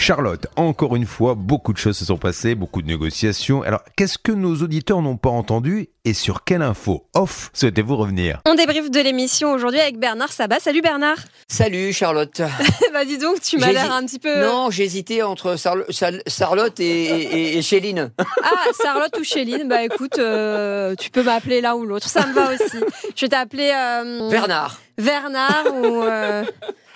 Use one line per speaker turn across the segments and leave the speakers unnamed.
Charlotte, encore une fois, beaucoup de choses se sont passées, beaucoup de négociations. Alors, qu'est-ce que nos auditeurs n'ont pas entendu et sur quelle info off souhaitez-vous revenir?
On débriefe de l'émission aujourd'hui avec Bernard Sabat. Salut Bernard
Salut Charlotte.
bah dis donc, tu m'as l'air un petit peu...
Non, j'ai hésité entre Charlotte et, et, et Chéline.
Ah, Charlotte ou Chéline Bah écoute, euh, tu peux m'appeler l'un ou l'autre, ça me va aussi. Je vais t'appeler... euh,
Bernard.
Bernard ou... euh,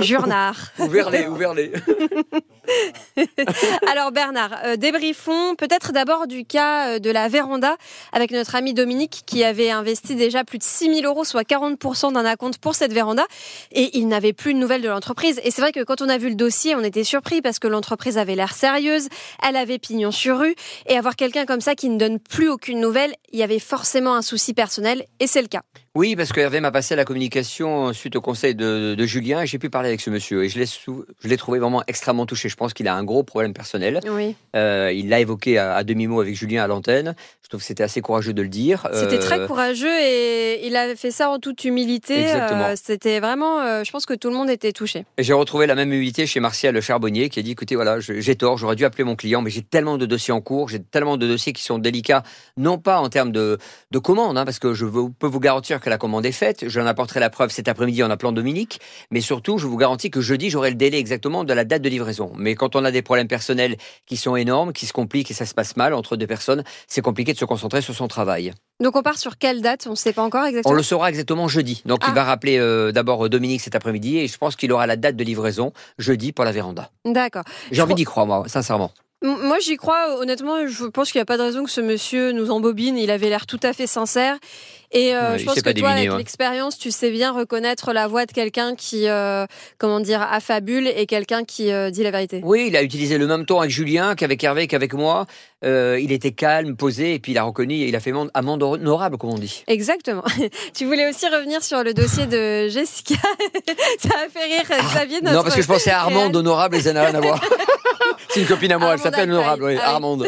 Jurnard.
Ouvrez-les, ouvrez-les.
Alors Bernard, euh, débriefons peut-être d'abord du cas euh, de la véranda avec notre ami Dominique qui avait investi déjà plus de 6 000 euros, soit 40% d'un acompte pour cette véranda et il n'avait plus de nouvelles de l'entreprise. Et c'est vrai que quand on a vu le dossier, on était surpris parce que l'entreprise avait l'air sérieuse, elle avait pignon sur rue et avoir quelqu'un comme ça qui ne donne plus aucune nouvelle, il y avait forcément un souci personnel et c'est le cas.
Oui, parce que Hervé m'a passé la communication suite au conseil de, de Julien et j'ai pu parler avec ce monsieur. Et je l'ai trouvé vraiment extrêmement touché. Je pense qu'il a un gros problème personnel.
Oui.
Euh, il l'a évoqué à, à demi-mot avec Julien à l'antenne. Je trouve que c'était assez courageux de le dire.
C'était
Euh,
très courageux et il avait fait ça en toute humilité.
Exactement.
Euh, C'était vraiment, euh, je pense que tout le monde était touché.
Et j'ai retrouvé la même humilité chez Martial Charbonnier qui a dit écoutez, voilà, j'ai tort, j'aurais dû appeler mon client, mais j'ai tellement de dossiers en cours, j'ai tellement de dossiers qui sont délicats, non pas en termes de, de commande, hein, parce que je veux- peux vous garantir que la commande est faite, j'en apporterai la preuve cet après-midi en appelant Dominique, mais surtout, je vous garantis que jeudi, j'aurai le délai exactement de la date de livraison. Mais quand on a des problèmes personnels qui sont énormes, qui se compliquent et ça se passe mal entre deux personnes, c'est compliqué de se concentrer sur son travail.
Donc on part sur quelle date? On ne sait pas encore
On
exactement.
le saura exactement jeudi. Donc
Ah.
il va rappeler euh, d'abord Dominique cet après-midi et je pense qu'il aura la date de livraison jeudi pour la véranda.
D'accord.
J'ai envie d'y croire, moi, sincèrement.
Moi j'y crois, honnêtement, je pense qu'il n'y a pas de raison que ce monsieur nous embobine. Il avait l'air tout à fait sincère. Et euh,
Ouais,
je pense que toi, avec
ouais.
l'expérience, tu sais bien reconnaître la voix de quelqu'un qui, euh, comment dire, affabule et quelqu'un qui euh, dit la vérité.
Oui, il a utilisé le même ton avec Julien qu'avec Hervé, qu'avec moi. Euh, il était calme, posé, et puis il a reconnu, il a fait amende honorable, comme on dit.
Exactement. tu voulais aussi revenir sur le dossier de Jessica. Ça a fait rire Xavier.
Ah, non, parce que je pensais à Armande honorable et ça n'a rien à voir. C'est une copine à moi, elle s'appelle honorable, oui,
Ah.
Armande.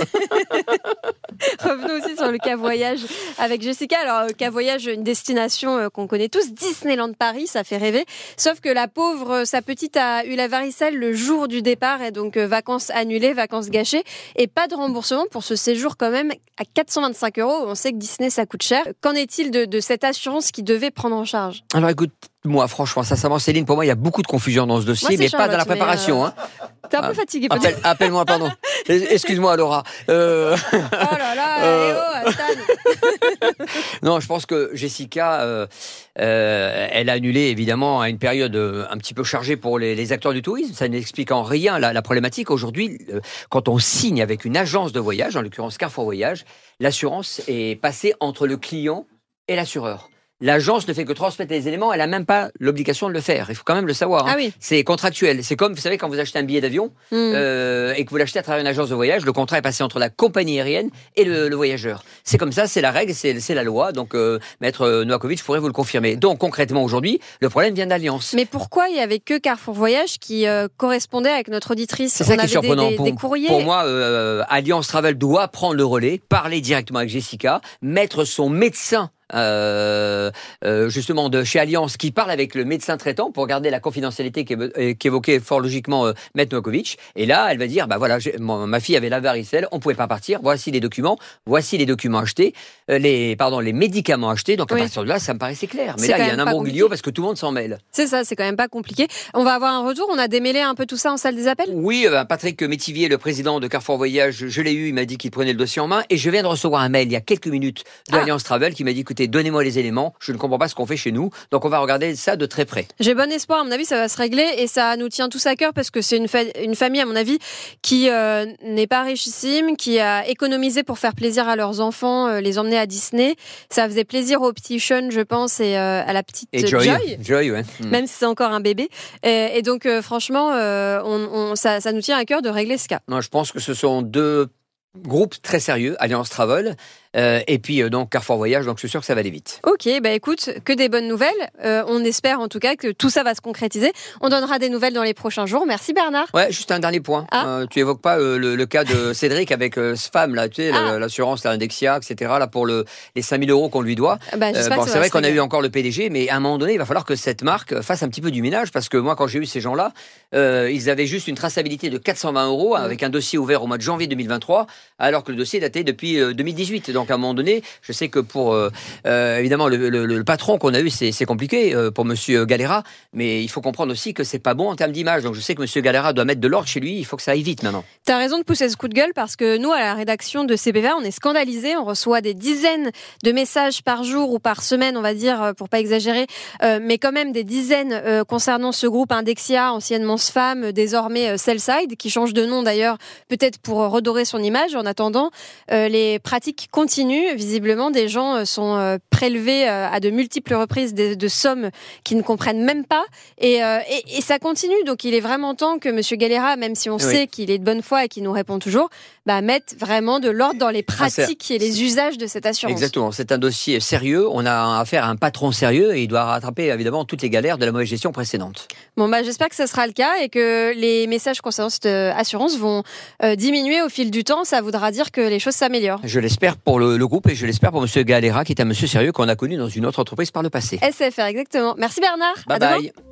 Revenons aussi sur le cas voyage avec Jessica. Alors, euh, cas voyage, une destination euh, qu'on connaît tous, Disneyland Paris, ça fait rêver. Sauf que la pauvre, sa petite a eu la varicelle le jour du départ et donc vacances annulées, vacances gâchées et pas de remboursement pour ce séjour quand même à 425 euros. On sait que Disney, ça coûte cher. Qu'en est-il de, de cette assurance qui devait prendre en charge?
Alors écoute, moi, franchement, sincèrement, Céline, pour moi, il y a beaucoup de confusion dans ce dossier,
Moi,
mais pas dans la préparation.
euh,
hein.
T'es un peu
Ah.
fatigué.
Appelle- Appelle-moi, pardon. Excuse-moi, Laura. Euh,
Oh là là,
Euh,
oh.
Non, je pense que Jessica, euh, euh, elle a annulé évidemment à une période euh, un petit peu chargée pour les, les acteurs du tourisme. Ça n'explique en rien la, la problématique. Aujourd'hui, quand on signe avec une agence de voyage, en l'occurrence Carrefour Voyage, l'assurance est passée entre le client et l'assureur. L'agence ne fait que transmettre les éléments, elle n'a même pas l'obligation de le faire. Il faut quand même le savoir. hein.
Ah oui.
C'est contractuel. C'est comme, vous savez, quand vous achetez un billet d'avion
Hmm.
euh, et que vous l'achetez à travers une agence de voyage, le contrat est passé entre la compagnie aérienne et le, le voyageur. C'est comme ça, c'est la règle, c'est la loi. Donc, euh, Maître Novakovic pourrait vous le confirmer. Donc, concrètement, aujourd'hui, le problème vient d'Alliance.
Mais pourquoi il y avait que Carrefour Voyage qui euh, correspondait avec notre auditrice?
C'est ça
On
qui est
des-
surprenant.
Des,
pour,
des courriers.
pour moi, euh, Alliance Travel doit prendre le relais, parler directement avec Jessica, mettre son médecin. Euh, euh, justement de chez Alliance qui parle avec le médecin traitant pour garder la confidentialité euh, qu'évoquait fort logiquement euh, Maître Novakovic. Et là, elle va dire, bah voilà, ma fille avait la varicelle, on pouvait pas partir. Voici les documents, voici les documents achetés, les pardon, les médicaments achetés. Donc à
Oui.
partir de là, ça me paraissait clair. Mais là, il y a un imbroglio parce que tout le monde s'en mêle.
C'est ça, c'est quand même pas compliqué. On va avoir un retour. On a démêlé un peu tout ça en salle des appels?
Oui, Patrick Métivier, le président de Carrefour Voyage, je l'ai eu, il m'a dit qu'il prenait le dossier en main et je viens de recevoir un mail il y a quelques minutes de
Ah.
Travel qui m'a dit écoutez, donnez-moi les éléments, je ne comprends pas ce qu'on fait chez nous, donc on va regarder ça de très près.
J'ai bon espoir. À mon avis, ça va se régler et ça nous tient tous à cœur parce que c'est une, fa- une famille, à mon avis, qui euh, n'est pas richissime, qui a économisé pour faire plaisir à leurs enfants, euh, les emmener à Disney. Ça faisait plaisir au petit Sean, je pense, et euh, à la petite
Et Joy, Joy, ouais. Hmm.
même si c'est encore un bébé. Et, et donc, franchement, on, on- ça, ça nous tient à cœur de régler ce cas.
Non, je pense que ce sont deux groupes très sérieux, Alliance Travel Euh, et puis euh, donc Carrefour Voyage, donc je suis sûr que ça va aller vite.
Ok, bah écoute, que des bonnes nouvelles. Euh, on espère en tout cas que tout ça va se concrétiser. On donnera des nouvelles dans les prochains jours. Merci Bernard.
Ouais, juste un dernier point.
Ah.
Tu évoques pas le, le cas de Cédric avec ce femme là, tu sais,
Ah.
l'assurance, l'indexia, etc. Là pour le, les 5000 euros qu'on lui doit.
Bah,
Euh,
j'espère
bon, c'est vrai qu'on a eu encore le PDG, mais à un moment donné, il va falloir que cette marque fasse un petit peu du ménage, parce que moi, quand j'ai eu ces gens-là, ils avaient juste une traçabilité de 420 euros avec un dossier ouvert au mois de janvier 2023, alors que le dossier datait depuis euh, 2018. Donc à un moment donné, je sais que pour euh, euh, évidemment le, patron qu'on a eu, c'est c'est compliqué euh, pour Monsieur Galera, mais il faut comprendre aussi que c'est pas bon en termes d'image. Donc je sais que Monsieur Galera doit mettre de l'ordre chez lui. Il faut que ça aille vite maintenant.
T'as raison de pousser ce coup de gueule parce que nous, à la rédaction de CPVA, on est scandalisés. On reçoit des dizaines de messages par jour ou par semaine, on va dire, euh, pour pas exagérer, euh, mais quand même des dizaines euh, concernant ce groupe Indexia, anciennement SFAM, désormais euh, Cellside, qui change de nom d'ailleurs, peut-être pour redorer son image. En attendant, les pratiques continuent. Visiblement, des gens sont prélevés à de multiples reprises de, de sommes qu'ils ne comprennent même pas. Et, et, et ça continue. Donc, il est vraiment temps que Monsieur Galera, même si on
Oui.
sait qu'il est de bonne foi et qu'il nous répond toujours, bah, mette vraiment de l'ordre dans les
Ah,
pratiques et les usages de cette assurance.
Exactement. C'est un dossier sérieux. On a affaire à un patron sérieux et il doit rattraper évidemment toutes les galères de la mauvaise gestion précédente.
Bon, bah, j'espère que ce sera le cas et que les messages concernant cette euh, assurance vont euh, diminuer au fil du temps. Ça voudra dire que les choses s'améliorent.
Je l'espère pour le, le groupe et je l'espère pour Monsieur Galera, qui est un monsieur sérieux qu'on a connu dans une autre entreprise par le passé.
SFR, exactement. Merci Bernard.
Bye
À demain.
bye.